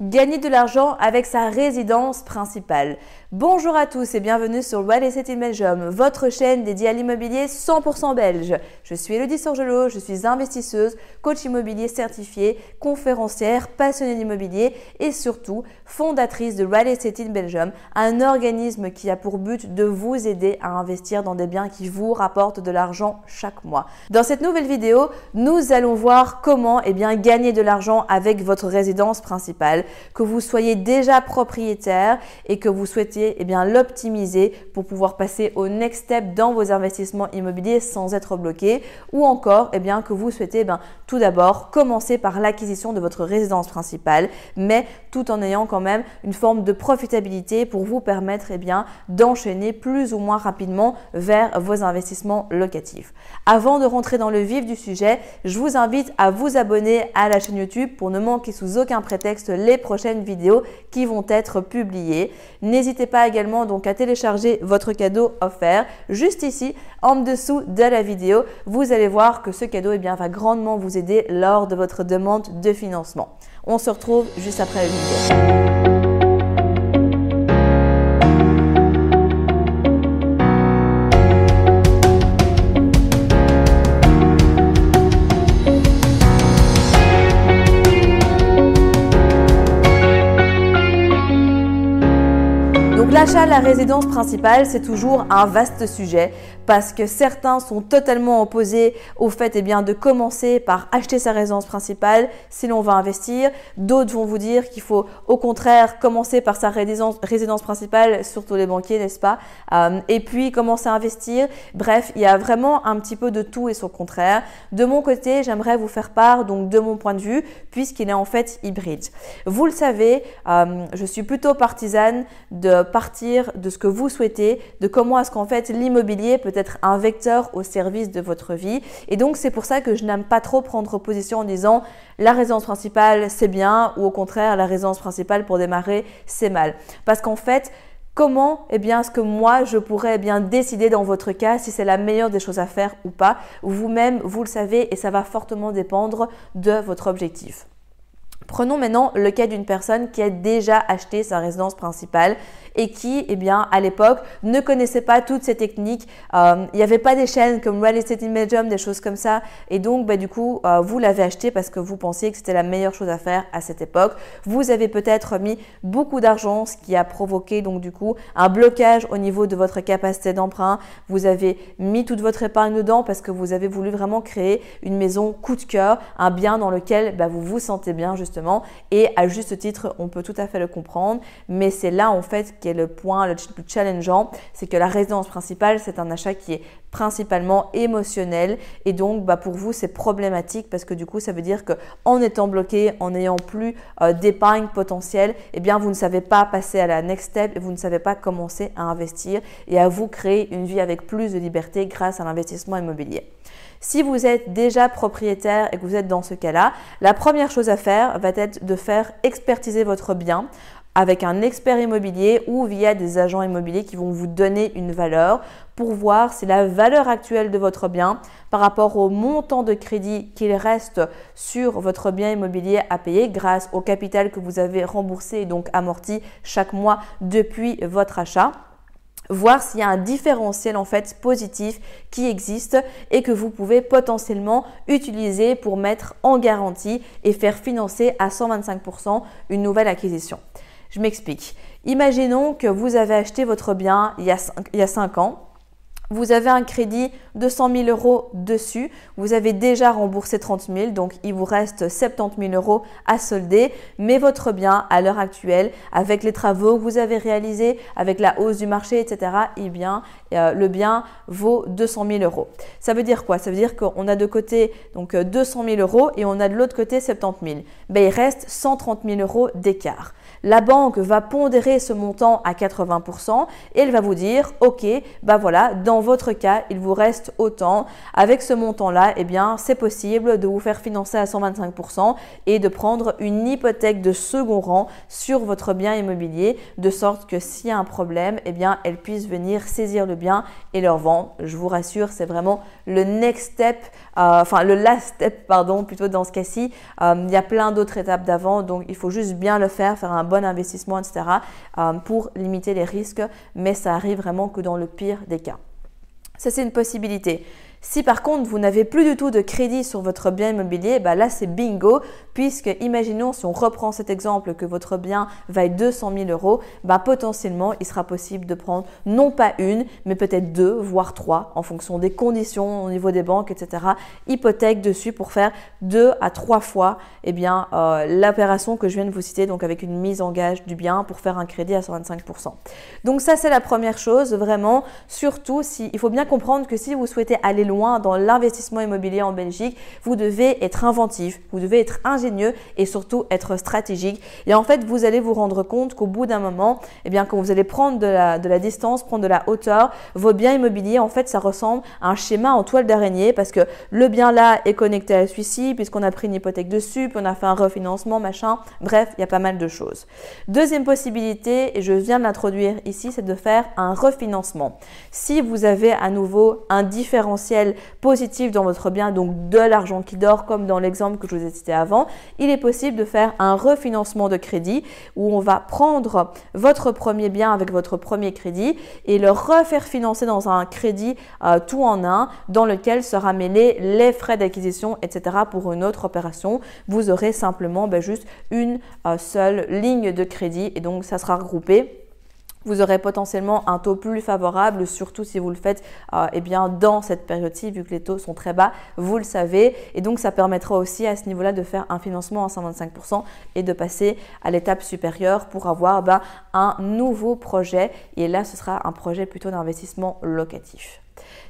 Gagner de l'argent avec sa résidence principale. Bonjour à tous et bienvenue sur Real Estate in Belgium, votre chaîne dédiée à l'immobilier 100% belge. Je suis Elodie Sorgelot, je suis investisseuse, coach immobilier certifié, conférencière, passionnée d'immobilier et surtout fondatrice de Real Estate in Belgium, un organisme qui a pour but de vous aider à investir dans des biens qui vous rapportent de l'argent chaque mois. Dans cette nouvelle vidéo, nous allons voir comment eh bien, gagner de l'argent avec votre résidence principale, que vous soyez déjà propriétaire et que vous souhaitez eh bien, l'optimiser pour pouvoir passer au next step dans vos investissements immobiliers sans être bloqué ou encore eh bien, que vous souhaitez eh tout d'abord commencer par l'acquisition de votre résidence principale mais tout en ayant quand même une forme de profitabilité pour vous permettre eh bien, d'enchaîner plus ou moins rapidement vers vos investissements locatifs. Avant de rentrer dans le vif du sujet, je vous invite à vous abonner à la chaîne YouTube pour ne manquer sous aucun prétexte les prochaines vidéos qui vont être publiées. N'hésitez pas également donc à télécharger votre cadeau offert juste ici en dessous de la vidéo. Vous allez voir que ce cadeau eh va grandement vous aider lors de votre demande de financement. On se retrouve juste après la vidéo. L'achat de la résidence principale, c'est toujours un vaste sujet parce que certains sont totalement opposés au fait eh bien, de commencer par acheter sa résidence principale si l'on va investir. D'autres vont vous dire qu'il faut au contraire commencer par sa résidence, résidence principale, surtout les banquiers, n'est-ce pas? Euh, Et puis commencer à investir. Bref, il y a vraiment un petit peu de tout et son contraire. De mon côté, j'aimerais vous faire part donc de mon point de vue puisqu'il est en fait hybride. Vous le savez, euh, je suis plutôt partisane de partir de ce que vous souhaitez, de comment est-ce qu'en fait l'immobilier peut être un vecteur au service de votre vie. Et donc c'est pour ça que je n'aime pas trop prendre position en disant la résidence principale c'est bien ou au contraire la résidence principale pour démarrer c'est mal. Parce qu'en fait, comment eh est-ce que moi, je pourrais eh bien décider dans votre cas si c'est la meilleure des choses à faire ou pas? Vous-même, vous le savez et ça va fortement dépendre de votre objectif. Prenons maintenant le cas d'une personne qui a déjà acheté sa résidence principale et qui, eh bien, à l'époque, ne connaissait pas toutes ces techniques. Euh, il n'y avait pas des chaînes comme Real Estate in Medium, des choses comme ça. Et donc, bah, du coup, euh, vous l'avez acheté parce que vous pensiez que c'était la meilleure chose à faire à cette époque. Vous avez peut-être mis beaucoup d'argent, ce qui a provoqué donc du coup un blocage au niveau de votre capacité d'emprunt. Vous avez mis toute votre épargne dedans parce que vous avez voulu vraiment créer une maison coup de cœur, un bien dans lequel bah, vous vous sentez bien justement. Et à juste titre, on peut tout à fait le comprendre. Mais c'est là en fait qui est le point le plus challengeant, c'est que la résidence principale, c'est un achat qui est principalement émotionnel et donc bah, pour vous c'est problématique parce que du coup ça veut dire que en étant bloqué, en n'ayant plus euh, d'épargne potentielle, eh bien vous ne savez pas passer à la next step et vous ne savez pas commencer à investir et à vous créer une vie avec plus de liberté grâce à l'investissement immobilier. Si vous êtes déjà propriétaire et que vous êtes dans ce cas-là, la première chose à faire va être de faire expertiser votre bien avec un expert immobilier ou via des agents immobiliers qui vont vous donner une valeur pour voir si la valeur actuelle de votre bien par rapport au montant de crédit qu'il reste sur votre bien immobilier à payer grâce au capital que vous avez remboursé et donc amorti chaque mois depuis votre achat voir s'il y a un différentiel en fait positif qui existe et que vous pouvez potentiellement utiliser pour mettre en garantie et faire financer à 125% une nouvelle acquisition. Je m'explique. Imaginons que vous avez acheté votre bien il y a 5, ans. Vous avez un crédit de 100 000 euros dessus. Vous avez déjà remboursé 30 000, donc il vous reste 70 000 euros à solder. Mais votre bien, à l'heure actuelle, avec les travaux que vous avez réalisés, avec la hausse du marché, etc., eh bien, euh, le bien vaut 200 000 euros. Ça veut dire quoi? Ça veut dire qu'on a de côté donc 200 000 euros et on a de l'autre côté 70 000. Ben, il reste 130 000 euros d'écart. La banque va pondérer ce montant à 80% et elle va vous dire, OK, bah voilà, dans votre cas, il vous reste autant. Avec ce montant-là, eh bien, c'est possible de vous faire financer à 125% et de prendre une hypothèque de second rang sur votre bien immobilier, de sorte que s'il y a un problème, eh bien, elle puisse venir saisir le bien et le revendre. Je vous rassure, c'est vraiment le next step, euh, enfin le last step, pardon, plutôt dans ce cas-ci. Euh, il y a plein d'autres étapes d'avant, donc il faut juste bien le faire, faire un bon investissement, etc. Euh, pour limiter les risques, mais ça arrive vraiment que dans le pire des cas. Ça, c'est une possibilité. Si par contre vous n'avez plus du tout de crédit sur votre bien immobilier, bah là c'est bingo, puisque imaginons si on reprend cet exemple que votre bien vaille 200 000 euros, bah potentiellement il sera possible de prendre non pas une, mais peut-être deux, voire trois, en fonction des conditions au niveau des banques, etc. Hypothèque dessus pour faire deux à trois fois eh bien, euh, l'opération que je viens de vous citer, donc avec une mise en gage du bien pour faire un crédit à 125%. Donc ça c'est la première chose, vraiment, surtout si il faut bien comprendre que si vous souhaitez aller loin dans l'investissement immobilier en Belgique, vous devez être inventif, vous devez être ingénieux et surtout être stratégique. Et en fait, vous allez vous rendre compte qu'au bout d'un moment, eh bien, quand vous allez prendre de la, de la distance, prendre de la hauteur, vos biens immobiliers, en fait, ça ressemble à un schéma en toile d'araignée parce que le bien là est connecté à celui-ci puisqu'on a pris une hypothèque dessus, puis on a fait un refinancement, machin. Bref, il y a pas mal de choses. Deuxième possibilité, et je viens de l'introduire ici, c'est de faire un refinancement. Si vous avez à nouveau un différentiel positif dans votre bien, donc de l'argent qui dort, comme dans l'exemple que je vous ai cité avant, il est possible de faire un refinancement de crédit où on va prendre votre premier bien avec votre premier crédit et le refaire financer dans un crédit euh, tout en un dans lequel sera mêlé les frais d'acquisition, etc. pour une autre opération. Vous aurez simplement ben, juste une euh, seule ligne de crédit et donc ça sera regroupé vous aurez potentiellement un taux plus favorable, surtout si vous le faites euh, eh bien, dans cette période-ci, vu que les taux sont très bas, vous le savez. Et donc, ça permettra aussi à ce niveau-là de faire un financement à 125% et de passer à l'étape supérieure pour avoir ben, un nouveau projet. Et là, ce sera un projet plutôt d'investissement locatif.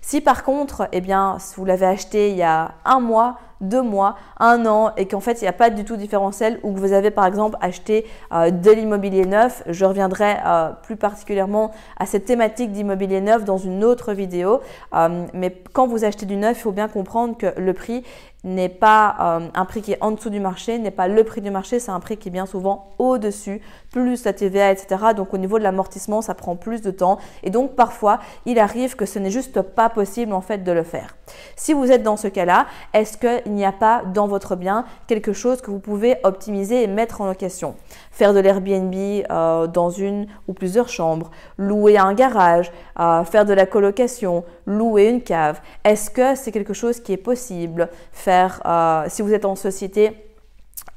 Si par contre, eh bien, vous l'avez acheté il y a un mois, deux mois, un an et qu'en fait il n'y a pas du tout différentiel ou que vous avez par exemple acheté euh, de l'immobilier neuf, je reviendrai euh, plus particulièrement à cette thématique d'immobilier neuf dans une autre vidéo. Euh, mais quand vous achetez du neuf, il faut bien comprendre que le prix n'est pas un prix qui est en dessous du marché, n'est pas le prix du marché, c'est un prix qui est bien souvent au-dessus, plus la TVA, etc. Donc au niveau de l'amortissement, ça prend plus de temps. Et donc parfois, il arrive que ce n'est juste pas possible en fait de le faire. Si vous êtes dans ce cas-là, est-ce qu'il n'y a pas dans votre bien quelque chose que vous pouvez optimiser et mettre en location? Faire de l'Airbnb euh, dans une ou plusieurs chambres, louer un garage, euh, faire de la colocation, louer une cave. Est-ce que c'est quelque chose qui est possible? Euh, si vous êtes en société,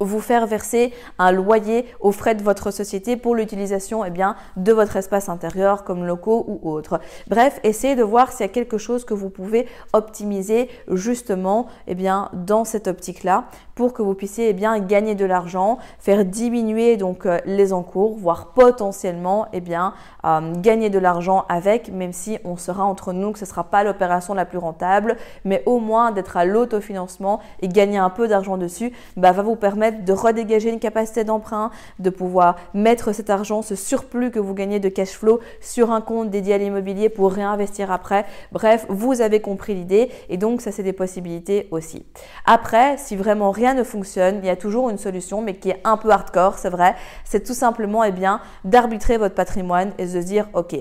vous faire verser un loyer aux frais de votre société pour l'utilisation eh bien, de votre espace intérieur comme locaux ou autres. Bref, essayez de voir s'il y a quelque chose que vous pouvez optimiser justement eh bien, dans cette optique-là pour que vous puissiez eh bien, gagner de l'argent, faire diminuer donc euh, les encours, voire potentiellement bien, euh, gagner de l'argent avec, même si on sera entre nous que ce ne sera pas l'opération la plus rentable, mais au moins d'être à l'autofinancement et gagner un peu d'argent dessus bah, va vous permettre de redégager une capacité d'emprunt, de pouvoir mettre cet argent, ce surplus que vous gagnez de cash flow sur un compte dédié à l'immobilier pour réinvestir après. Bref, vous avez compris l'idée et donc ça c'est des possibilités aussi. Après, si vraiment rien ne fonctionne, il y a toujours une solution mais qui est un peu hardcore, c'est vrai, c'est tout simplement eh bien d'arbitrer votre patrimoine et de se dire OK,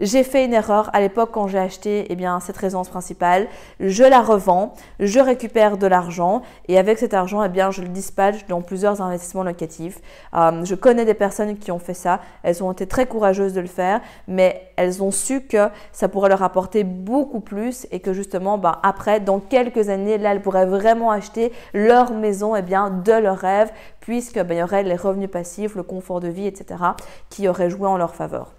j'ai fait une erreur à l'époque quand j'ai acheté eh bien, cette résidence principale. Je la revends, je récupère de l'argent et avec cet argent, eh bien, je le dispatche dans plusieurs investissements locatifs. Euh, je connais des personnes qui ont fait ça. Elles ont été très courageuses de le faire, mais elles ont su que ça pourrait leur apporter beaucoup plus et que justement, bah, après, dans quelques années, là, elles pourraient vraiment acheter leur maison eh bien, de leur rêve puisque bah, il y aurait les revenus passifs, le confort de vie, etc., qui auraient joué en leur faveur.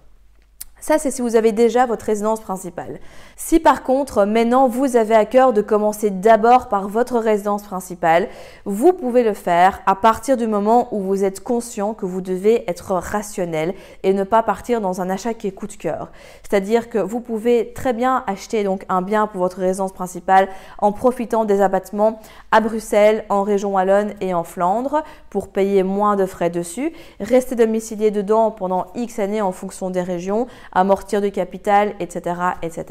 Ça, c'est si vous avez déjà votre résidence principale. Si par contre, maintenant, vous avez à cœur de commencer d'abord par votre résidence principale, vous pouvez le faire à partir du moment où vous êtes conscient que vous devez être rationnel et ne pas partir dans un achat qui est coup de cœur. C'est-à-dire que vous pouvez très bien acheter donc un bien pour votre résidence principale en profitant des abattements à Bruxelles, en région Wallonne et en Flandre pour payer moins de frais dessus, rester domicilié dedans pendant X années en fonction des régions amortir du capital, etc., etc.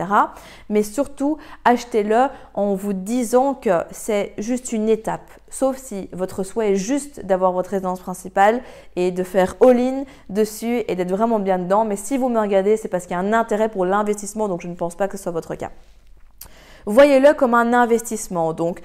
Mais surtout, achetez-le en vous disant que c'est juste une étape. Sauf si votre souhait est juste d'avoir votre résidence principale et de faire all-in dessus et d'être vraiment bien dedans. Mais si vous me regardez, c'est parce qu'il y a un intérêt pour l'investissement, donc je ne pense pas que ce soit votre cas. Voyez-le comme un investissement. Donc,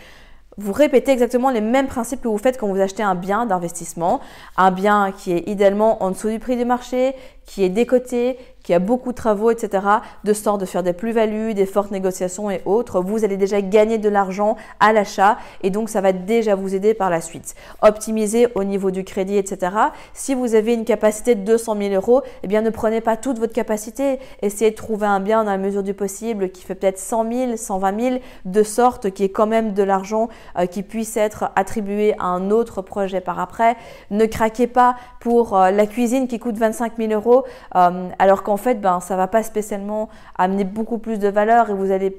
vous répétez exactement les mêmes principes que vous faites quand vous achetez un bien d'investissement. Un bien qui est idéalement en dessous du prix du marché, qui est décoté, qui a beaucoup de travaux, etc., de sorte de faire des plus-values, des fortes négociations et autres, vous allez déjà gagner de l'argent à l'achat et donc ça va déjà vous aider par la suite. Optimiser au niveau du crédit, etc. Si vous avez une capacité de 200 000 euros, eh bien ne prenez pas toute votre capacité. Essayez de trouver un bien dans la mesure du possible qui fait peut-être 100 000, 120 000, de sorte qu'il y ait quand même de l'argent euh, qui puisse être attribué à un autre projet par après. Ne craquez pas pour euh, la cuisine qui coûte 25 000 euros euh, alors qu'en fait, ben, ça va pas spécialement amener beaucoup plus de valeur et vous allez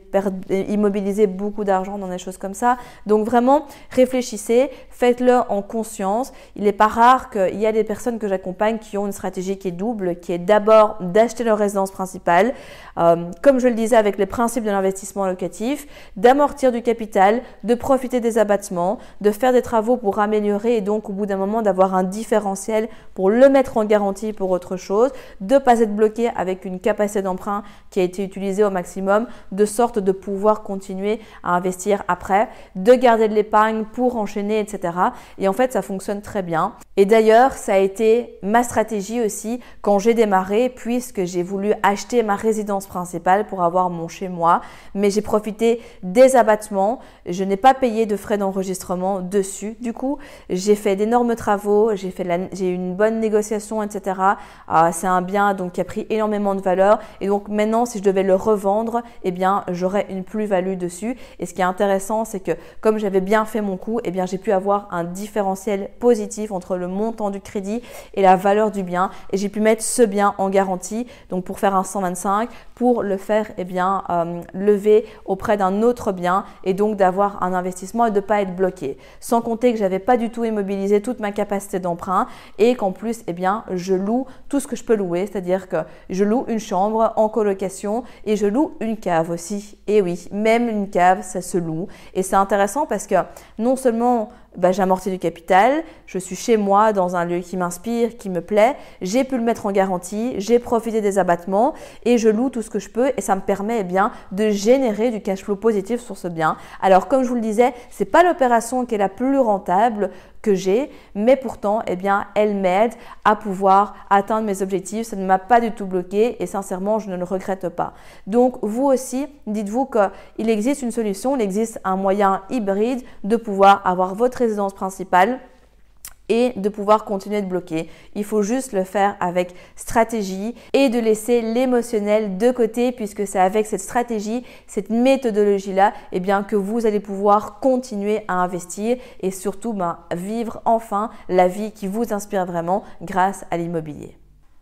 immobiliser beaucoup d'argent dans des choses comme ça. Donc vraiment, réfléchissez, faites-le en conscience. Il n'est pas rare qu'il y a des personnes que j'accompagne qui ont une stratégie qui est double, qui est d'abord d'acheter leur résidence principale, euh, comme je le disais avec les principes de l'investissement locatif, d'amortir du capital, de profiter des abattements, de faire des travaux pour améliorer et donc au bout d'un moment d'avoir un différentiel pour le mettre en garantie pour autre chose, de ne pas être bloqué avec une capacité d'emprunt qui a été utilisée au maximum, de sorte de pouvoir continuer à investir après, de garder de l'épargne pour enchaîner, etc. Et en fait, ça fonctionne très bien. Et d'ailleurs, ça a été ma stratégie aussi quand j'ai démarré, puisque j'ai voulu acheter ma résidence principale pour avoir mon chez moi, mais j'ai profité des abattements. Je n'ai pas payé de frais d'enregistrement dessus. Du coup, j'ai fait d'énormes travaux, j'ai fait j'ai eu une bonne négociation, etc. c'est un bien donc qui a pris énormément de valeur et donc maintenant, si je devais le revendre, eh bien, j'aurais une plus-value dessus. Et ce qui est intéressant, c'est que comme j'avais bien fait mon coup, eh bien, j'ai pu avoir un différentiel positif entre le le montant du crédit et la valeur du bien. Et j'ai pu mettre ce bien en garantie, donc pour faire un 125, pour le faire eh bien, euh, lever auprès d'un autre bien et donc d'avoir un investissement et de ne pas être bloqué. Sans compter que j'avais pas du tout immobilisé toute ma capacité d'emprunt et qu'en plus, eh bien, je loue tout ce que je peux louer, c'est-à-dire que je loue une chambre en colocation et je loue une cave aussi. Et oui, même une cave, ça se loue. Et c'est intéressant parce que non seulement bah, j'amortis du capital, je suis chez moi dans un lieu qui m'inspire, qui me plaît, j'ai pu le mettre en garantie, j'ai profité des abattements et je loue tout ce que je peux et ça me permet eh bien de générer du cash flow positif sur ce bien. Alors comme je vous le disais, c'est pas l'opération qui est la plus rentable que j'ai, mais pourtant, eh bien, elle m'aide à pouvoir atteindre mes objectifs. Ça ne m'a pas du tout bloqué et sincèrement, je ne le regrette pas. Donc, vous aussi, dites-vous qu'il existe une solution, il existe un moyen hybride de pouvoir avoir votre résidence principale et de pouvoir continuer de bloquer. Il faut juste le faire avec stratégie et de laisser l'émotionnel de côté puisque c'est avec cette stratégie, cette méthodologie-là, eh bien que vous allez pouvoir continuer à investir et surtout ben, vivre enfin la vie qui vous inspire vraiment grâce à l'immobilier.